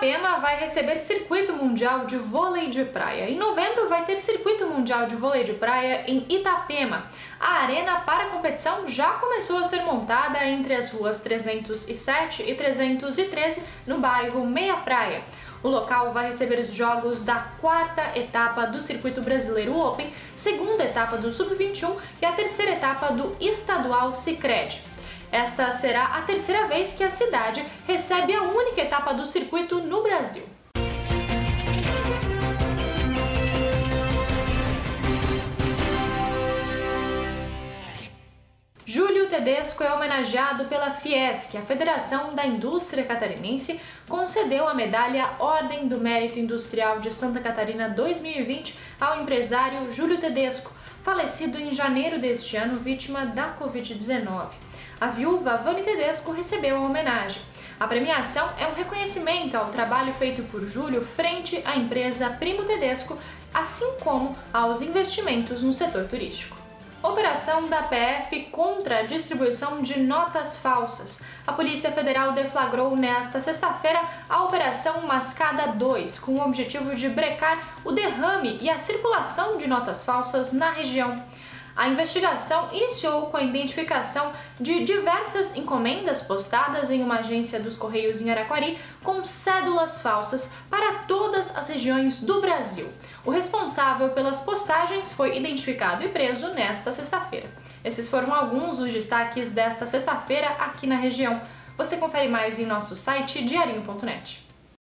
Itapema vai receber circuito mundial de vôlei de praia. Em novembro vai ter circuito mundial de vôlei de praia em Itapema. A arena para a competição já começou a ser montada entre as ruas 307 e 313 no bairro Meia Praia. O local vai receber os jogos da quarta etapa do Circuito Brasileiro Open, segunda etapa do Sub-21 e a terceira etapa do Estadual Sicredi. Esta será a terceira vez que a cidade recebe a única etapa do circuito no Brasil. Júlio Tedesco é homenageado pela Fiesc, a Federação da Indústria Catarinense, concedeu a medalha Ordem do Mérito Industrial de Santa Catarina 2020 ao empresário Júlio Tedesco, falecido em janeiro deste ano vítima da Covid-19 a viúva Vani Tedesco recebeu a homenagem. A premiação é um reconhecimento ao trabalho feito por Júlio frente à empresa Primo Tedesco, assim como aos investimentos no setor turístico. Operação da PF contra a distribuição de notas falsas. A Polícia Federal deflagrou nesta sexta-feira a Operação Mascada 2, com o objetivo de brecar o derrame e a circulação de notas falsas na região. A investigação iniciou com a identificação de diversas encomendas postadas em uma agência dos Correios em Araquari com cédulas falsas para todas as regiões do Brasil. O responsável pelas postagens foi identificado e preso nesta sexta-feira. Esses foram alguns dos destaques desta sexta-feira aqui na região. Você confere mais em nosso site diarinho.net.